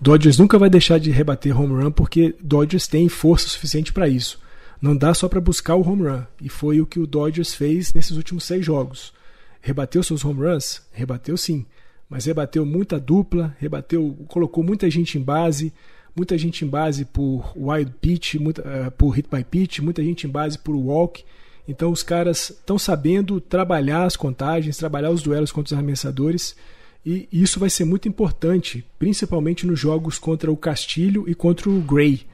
Dodgers nunca vai deixar de rebater home run porque Dodgers tem força suficiente para isso. Não dá só para buscar o home run. E foi o que o Dodgers fez nesses últimos seis jogos. Rebateu seus home runs? Rebateu sim. Mas rebateu muita dupla, rebateu, colocou muita gente em base, muita gente em base por wild pitch, muita, uh, por hit by pitch, muita gente em base por walk. Então os caras estão sabendo trabalhar as contagens, trabalhar os duelos contra os arremessadores. E isso vai ser muito importante, principalmente nos jogos contra o Castilho e contra o Gray,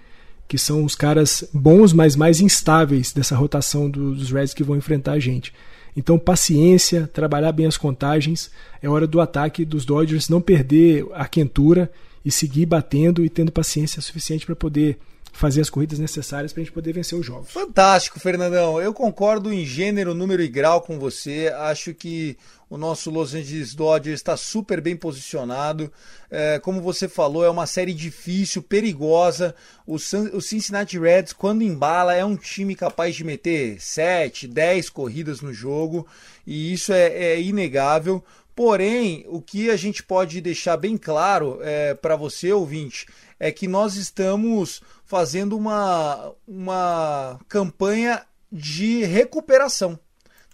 que são os caras bons, mas mais instáveis dessa rotação dos Reds que vão enfrentar a gente. Então, paciência, trabalhar bem as contagens. É hora do ataque dos Dodgers não perder a quentura e seguir batendo e tendo paciência suficiente para poder fazer as corridas necessárias para a gente poder vencer os jogos. Fantástico, Fernandão. Eu concordo em gênero, número e grau com você. Acho que o nosso Los Angeles Dodgers está super bem posicionado. É, como você falou, é uma série difícil, perigosa. O, o Cincinnati Reds, quando embala, é um time capaz de meter 7, 10 corridas no jogo. E isso é, é inegável. Porém, o que a gente pode deixar bem claro é, para você, ouvinte, é que nós estamos fazendo uma, uma campanha de recuperação.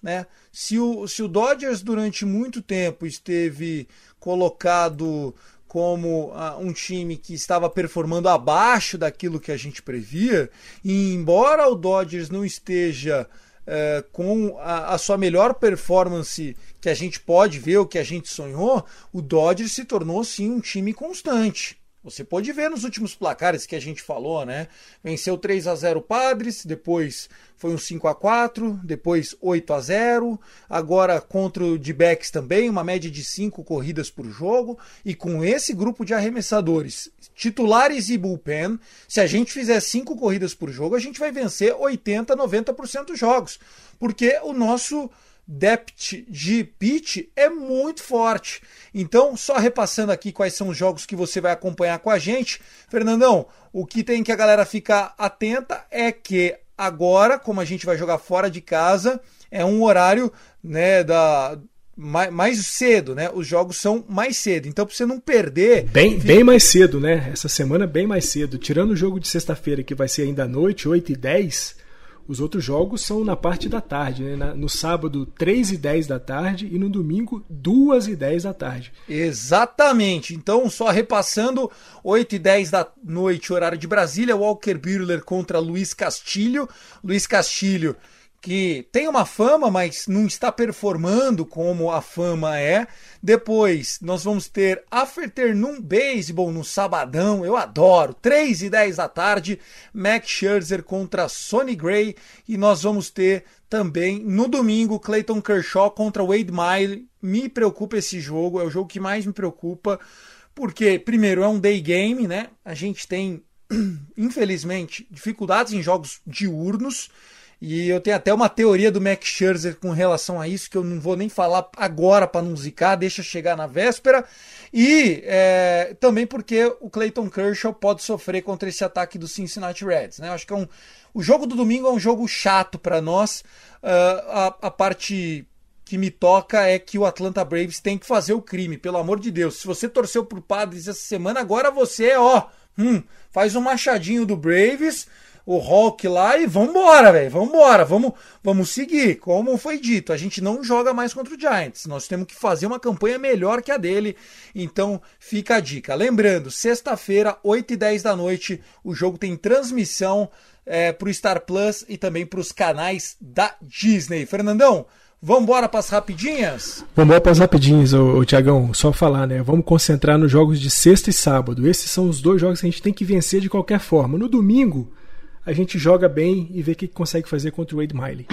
Né? Se, o, se o Dodgers durante muito tempo esteve colocado como uh, um time que estava performando abaixo daquilo que a gente previa, e embora o Dodgers não esteja uh, com a, a, sua melhor performance que a gente pode ver, o que a gente sonhou, o Dodgers se tornou sim um time constante. Você pode ver nos últimos placares que a gente falou, né? Venceu 3 a 0 Padres, depois foi um 5 a 4, depois 8 a 0, agora contra o D-backs também, uma média de 5 corridas por jogo, e com esse grupo de arremessadores, titulares e bullpen, se a gente fizer 5 corridas por jogo, a gente vai vencer 80, 90% dos jogos, porque o nosso depth de pitch é muito forte. Então, só repassando aqui quais são os jogos que você vai acompanhar com a gente, Fernandão, o que tem que a galera ficar atenta é que agora, como a gente vai jogar fora de casa, é um horário, né, da mais, mais cedo, né? Os jogos são mais cedo. Então, para você não perder. Bem, fica... bem mais cedo, né? Essa semana, bem mais cedo. Tirando o jogo de sexta-feira, que vai ser ainda à noite, 8 e 10 os outros jogos são na parte da tarde, né? no sábado, 3 e 10 da tarde e no domingo, 2 e 10 da tarde. Exatamente. Então, só repassando, 8 e 10 da noite, horário de Brasília, Walker Buehler contra Luiz Castilho. Luiz Castilho que tem uma fama, mas não está performando como a fama é. Depois nós vamos ter Afternoon Baseball no sabadão, eu adoro, 3 e 10 da tarde, Max Scherzer contra Sonny Gray e nós vamos ter também no domingo Clayton Kershaw contra Wade Miley. Me preocupa esse jogo, é o jogo que mais me preocupa, porque primeiro é um day game, né? A gente tem <clears throat> infelizmente dificuldades em jogos diurnos E eu tenho até uma teoria do Max Scherzer com relação a isso, que eu não vou nem falar agora para não zicar, deixa chegar na véspera. E é, também porque o Clayton Kershaw pode sofrer contra esse ataque do Cincinnati Reds. Né? Eu acho que é um, o jogo do domingo é um jogo chato para nós. Uh, a, a parte que me toca é que o Atlanta Braves tem que fazer o crime, pelo amor de Deus. Se você torceu pro Padres essa semana, agora você, ó, hum, faz um machadinho do Braves, o Hulk lá e vambora, velho, vambora, vamos, vamos seguir. Como foi dito, a gente não joga mais contra o Giants, nós temos que fazer uma campanha melhor que a dele, então fica a dica. Lembrando, sexta-feira, 8 e 10 da noite, o jogo tem transmissão é, pro Star Plus e também para os canais da Disney. Fernandão, Vamos embora para as rapidinhas? Vamos embora para as rapidinhas, Tiagão. Só falar, né? Vamos concentrar nos jogos de sexta e sábado. Esses são os dois jogos que a gente tem que vencer de qualquer forma. No domingo, a gente joga bem e vê o que consegue fazer contra o Wade Miley.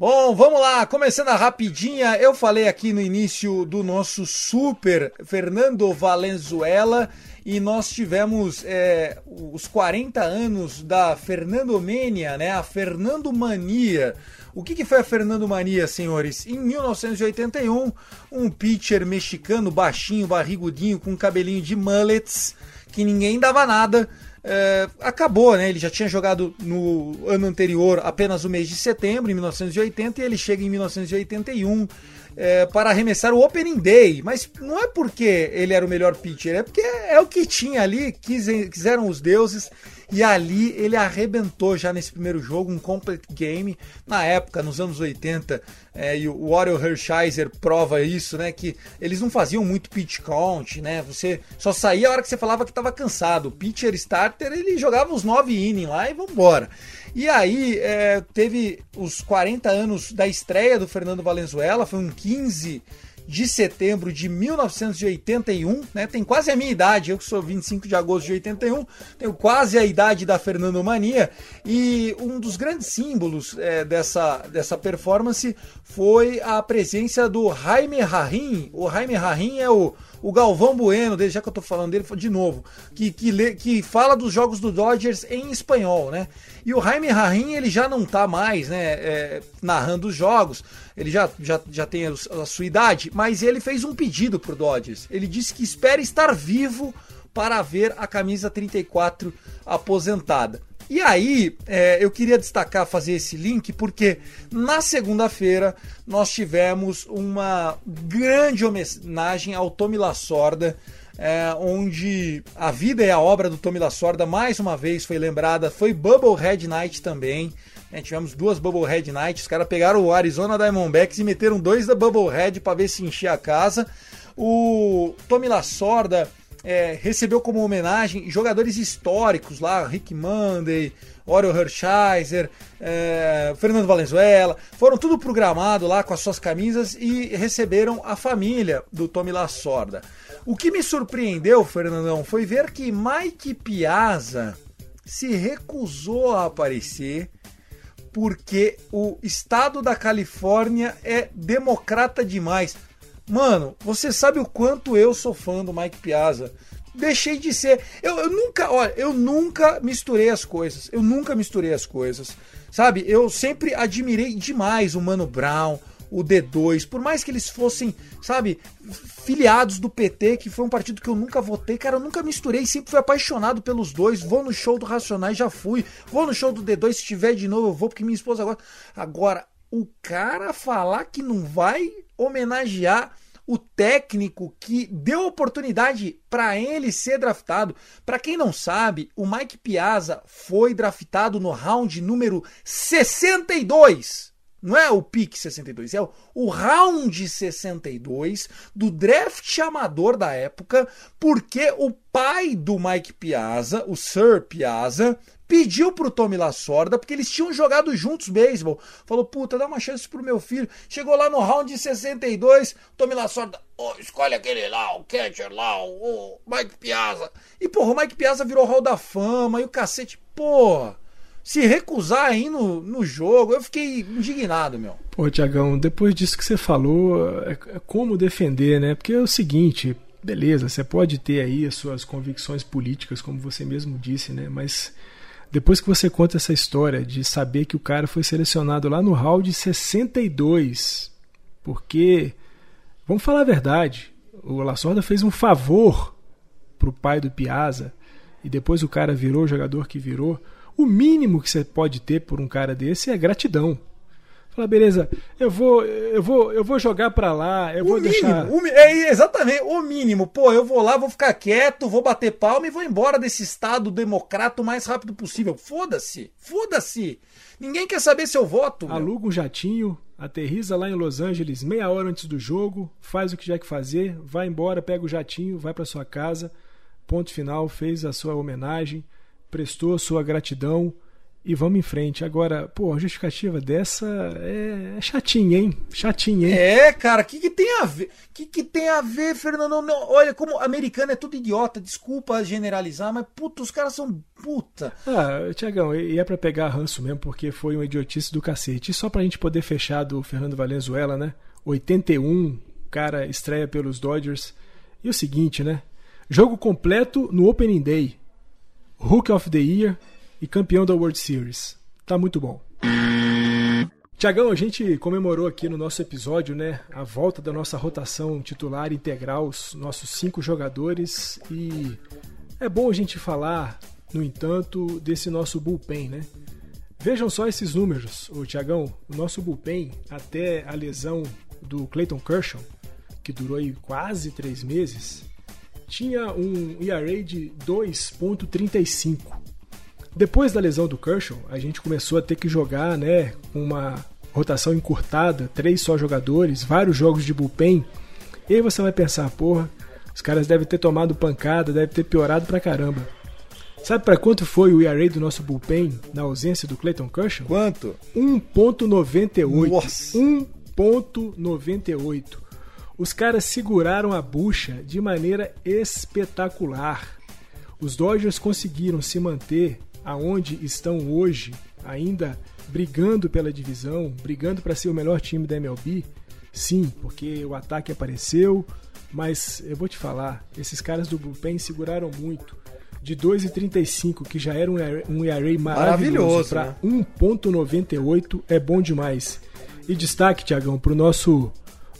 Bom, vamos lá, começando a rapidinha, eu falei aqui no início do nosso super Fernando Valenzuela e nós tivemos é, os 40 anos da Fernandomania, né, a Fernando Mania. O que, que foi a Fernando Mania, senhores? Em 1981, um pitcher mexicano baixinho, barrigudinho, com cabelinho de mullets, que ninguém dava nada, é, acabou, né? Ele já tinha jogado no ano anterior apenas o mês de setembro, em 1980, e ele chega em 1981 é, para arremessar o Opening Day. Mas não é porque ele era o melhor pitcher, é porque é o que tinha ali, quis, quiseram os deuses. E ali ele arrebentou já nesse primeiro jogo, um complete game. Na época, nos anos 80, é, e o Oriol Hershiser prova isso, né? Que eles não faziam muito pitch count, né? Você só saía a hora que você falava que estava cansado. O pitcher starter, ele jogava os nove innings lá e vambora. E aí, é, teve os 40 anos da estreia do Fernando Valenzuela, foi um 15 de setembro de 1981, né? Tem quase a minha idade, eu que sou 25 de agosto de 81, tenho quase a idade da Fernando Mania, e um dos grandes símbolos é, dessa, dessa performance foi a presença do Jaime Rahim. O Jaime Rahim é o o Galvão Bueno, dele, já que eu tô falando dele de novo, que, que, lê, que fala dos jogos do Dodgers em espanhol, né? E o Jaime Rahim, ele já não tá mais, né, é, narrando os jogos, ele já, já, já tem a, sua idade, mas ele fez um pedido pro Dodgers. Ele disse que espera estar vivo para ver a camisa 34 aposentada. E aí, é, eu queria destacar, fazer esse link, porque na segunda-feira nós tivemos uma grande homenagem ao Tommy Lasorda, é, onde a vida e a obra do Tommy Lasorda mais uma vez foi lembrada. Foi Bubblehead Night também. É, tivemos duas Bubblehead Nights. Os caras pegaram o Arizona Diamondbacks e meteram dois da Bubblehead para ver se enchia a casa. O Tommy Lasorda é, recebeu como homenagem jogadores históricos lá, Rick Monday, Oriol Hershiser, é, Fernando Valenzuela, foram tudo programado lá com as suas camisas e receberam a família do Tommy Lasorda. O que me surpreendeu, Fernandão, foi ver que Mike Piazza se recusou a aparecer porque o estado da Califórnia é democrata demais. Mano, você sabe o quanto eu sou fã do Mike Piazza. Deixei de ser. Eu, eu, nunca, olha, eu nunca misturei as coisas. Eu nunca misturei as coisas. Sabe? Eu sempre admirei demais o Mano Brown, o D2, por mais que eles fossem, sabe, filiados do PT, que foi um partido que eu nunca votei, cara, eu nunca misturei, sempre fui apaixonado pelos dois. Vou no show do Racionais, já fui. Vou no show do D2, se tiver de novo, eu vou, porque minha esposa agora. Agora, o cara falar que não vai homenagear o técnico que deu oportunidade para ele ser draftado. Para quem não sabe, o Mike Piazza foi draftado no round número 62. Não é o pick 62, é o, o round 62 do draft amador da época, porque o pai do Mike Piazza, o Sir Piazza, pediu pro Tommy Lasorda, porque eles tinham jogado juntos beisebol. Falou, puta, dá uma chance pro meu filho. Chegou lá no round 62, Tommy Lasorda, oh, escolhe aquele lá, o catcher lá, o, o Mike Piazza. E, porra, o Mike Piazza virou hall da fama e o cacete, porra. Se recusar aí no, no jogo, eu fiquei indignado, meu. Pô, Tiagão, depois disso que você falou, é, é como defender, né? Porque é o seguinte, beleza, você pode ter aí as suas convicções políticas, como você mesmo disse, né? Mas Depois que você conta essa história de saber que o cara foi selecionado lá no round 62, porque, vamos falar a verdade, o Lasorda fez um favor pro pai do Piazza e depois o cara virou o jogador que virou. O mínimo que você pode ter por um cara desse é gratidão. Fala, beleza, eu vou, eu vou, eu vou jogar para lá, eu o vou mínimo, deixar. o é exatamente o mínimo. Pô, eu vou lá, vou ficar quieto, vou bater palma e vou embora desse estado democrata o mais rápido possível. Foda-se, foda-se. Ninguém quer saber seu voto. meu. Aluga um jatinho, aterriza lá em Los Angeles meia hora antes do jogo, faz o que tiver que fazer, vai embora, pega o jatinho, vai para sua casa, ponto final, fez a sua homenagem, prestou a sua gratidão e vamos em frente. Agora, pô, a justificativa dessa é, é chatinha, hein? Chatinha, hein? É, cara, o que, que tem a ver? O que, que tem a ver, Fernando? Não, olha, como americano é tudo idiota, desculpa generalizar, mas puta, os caras são puta. Ah, Tiagão, e é pra pegar ranço mesmo, porque foi uma idiotice do cacete. E só pra gente poder fechar do Fernando Valenzuela, né? 81, o cara estreia pelos Dodgers. E o seguinte, né? Jogo completo no Opening Day. Hook of the Year e campeão da World Series. Tá muito bom. Tiagão, a gente comemorou aqui no nosso episódio, né, a volta da nossa rotação titular integral, os nossos cinco jogadores, e é bom a gente falar, no entanto, desse nosso bullpen, né? Vejam só esses números, o Tiagão, o nosso bullpen, até a lesão do Clayton Kershaw, que durou aí quase três meses, tinha um ERA de 2.35. Depois da lesão do Kershaw, a gente começou a ter que jogar, né, com uma rotação encurtada, três só jogadores, vários jogos de bullpen. E aí você vai pensar, porra, os caras devem ter tomado pancada, deve ter piorado pra caramba. Sabe para quanto foi o ERA do nosso bullpen na ausência do Clayton Kershaw? Quanto? 1.98. Nossa. 1.98. Os caras seguraram a bucha de maneira espetacular. Os Dodgers conseguiram se manter aonde estão hoje, ainda brigando pela divisão, brigando para ser o melhor time da MLB. Sim, porque o ataque apareceu, mas eu vou te falar, esses caras do bullpen seguraram muito. De 2,35, que já era um ERA maravilhoso, Maravilhoso, para né? 1,98 é bom demais. E destaque, Tiagão, pro nosso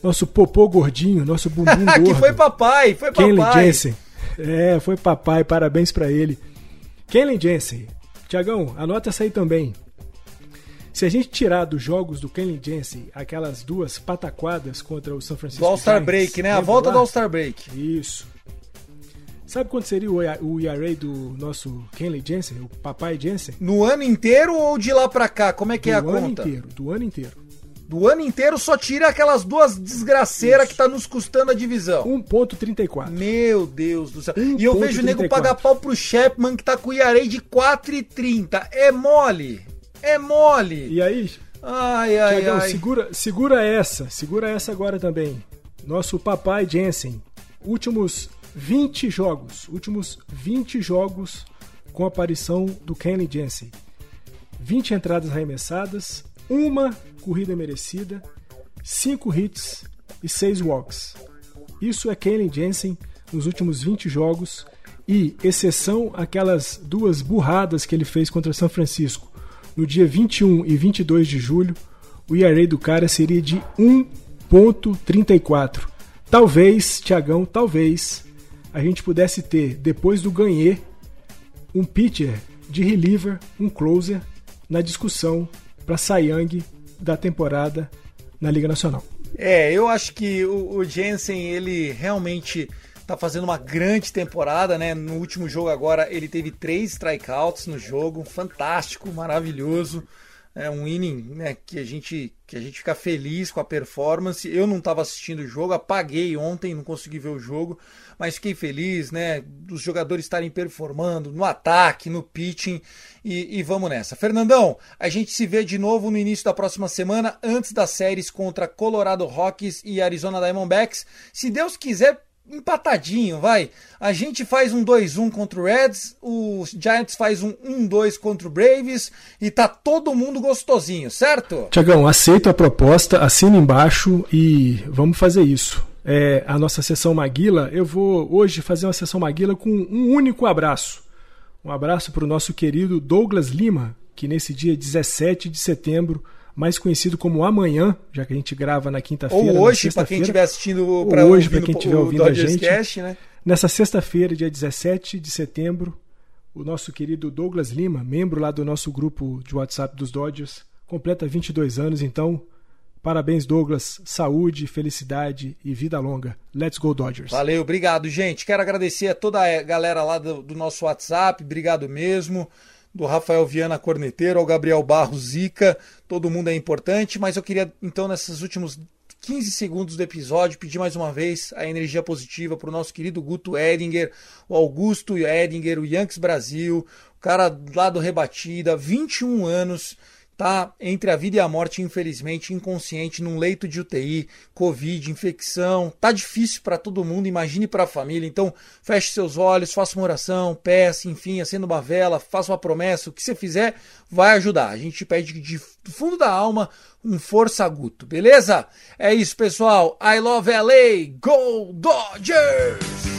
nosso popô gordinho, nosso bumbum <laughs> gordo. que foi papai, foi Kenley papai. Jensen. É, foi papai, parabéns pra ele. Kenley Jensen. Tiagão, anota essa aí também. Se a gente tirar dos jogos do Kenley Jensen aquelas duas pataquadas contra o São Francisco Do All-Star Break, né? A volta lá? do All-Star Break. Isso. Sabe quanto seria o ERA do nosso Kenley Jensen, o papai Jensen? No ano inteiro ou de lá pra cá? Como é que é a do ano conta? inteiro, do ano inteiro. Do ano inteiro só tira aquelas duas desgraceiras que tá nos custando a divisão. 1.34. Meu Deus do céu. Um e eu vejo o nego 34. pagar pau pro Chapman que tá com o ERA de 4,30. É mole. É mole. E aí, Ai, ai, Tiagão, ai. segura, segura essa, segura essa agora também. Nosso papai Jensen, últimos 20 jogos, últimos 20 jogos com a aparição do Kenley Jensen. 20 entradas arremessadas, uma corrida merecida, 5 hits e 6 walks. Isso é Kenley Jensen nos últimos 20 jogos e exceção aquelas duas burradas que ele fez contra São Francisco. No dia 21 e 22 de julho, o ERA do cara seria de 1.34. Talvez, Tiagão, talvez a gente pudesse ter depois do ganhê um pitcher de reliever, um closer na discussão para Young da temporada na Liga Nacional. É, eu acho que o, o Jensen, ele realmente tá fazendo uma grande temporada, né? No último jogo agora ele teve três strikeouts no jogo, fantástico, maravilhoso. É um inning, né, que a gente que a gente fica feliz com a performance. Eu não estava assistindo o jogo, apaguei ontem, não consegui ver o jogo, mas fiquei feliz, né, dos jogadores estarem performando no ataque, no pitching e, e vamos nessa. Fernandão, a gente se vê de novo no início da próxima semana, antes das séries contra Colorado Rockies e Arizona Diamondbacks. Se Deus quiser, empatadinho, vai. A gente faz um 2-1 contra o Reds, o Giants faz um 1-2 contra o Braves e tá todo mundo gostosinho, certo? Tiagão, aceito a proposta, assina embaixo e vamos fazer isso. É, a nossa sessão Maguila, eu vou hoje fazer uma sessão Maguila com um único abraço. Um abraço para o nosso querido Douglas Lima, que nesse dia 17 de setembro, mais conhecido como amanhã, já que a gente grava na quinta-feira. Ou hoje, para quem estiver assistindo para hoje, para quem estiver ouvindo a gente. Cast, né? Nessa sexta-feira, dia 17 de setembro, o nosso querido Douglas Lima, membro lá do nosso grupo de WhatsApp dos Dodgers, completa 22 anos, então Parabéns, Douglas. Saúde, felicidade e vida longa. Let's go, Dodgers. Valeu, obrigado, gente. Quero agradecer a toda a galera lá do, do nosso WhatsApp. Obrigado mesmo. Do Rafael Viana Corneteiro ao Gabriel Barros Zica. Todo mundo é importante, mas eu queria, então, nesses últimos 15 segundos do episódio, pedir mais uma vez a energia positiva para o nosso querido Guto Edinger, o Augusto Edinger, o Yankees Brasil, o cara lá do Rebatida, 21 anos tá entre a vida e a morte, infelizmente, inconsciente, num leito de UTI, Covid, infecção. Tá difícil para todo mundo, imagine para a família. Então, feche seus olhos, faça uma oração, peça, enfim, acenda uma vela, faça uma promessa. O que você fizer vai ajudar. A gente pede de fundo da alma um força agudo, beleza? É isso, pessoal. I love LA. Go Dodgers!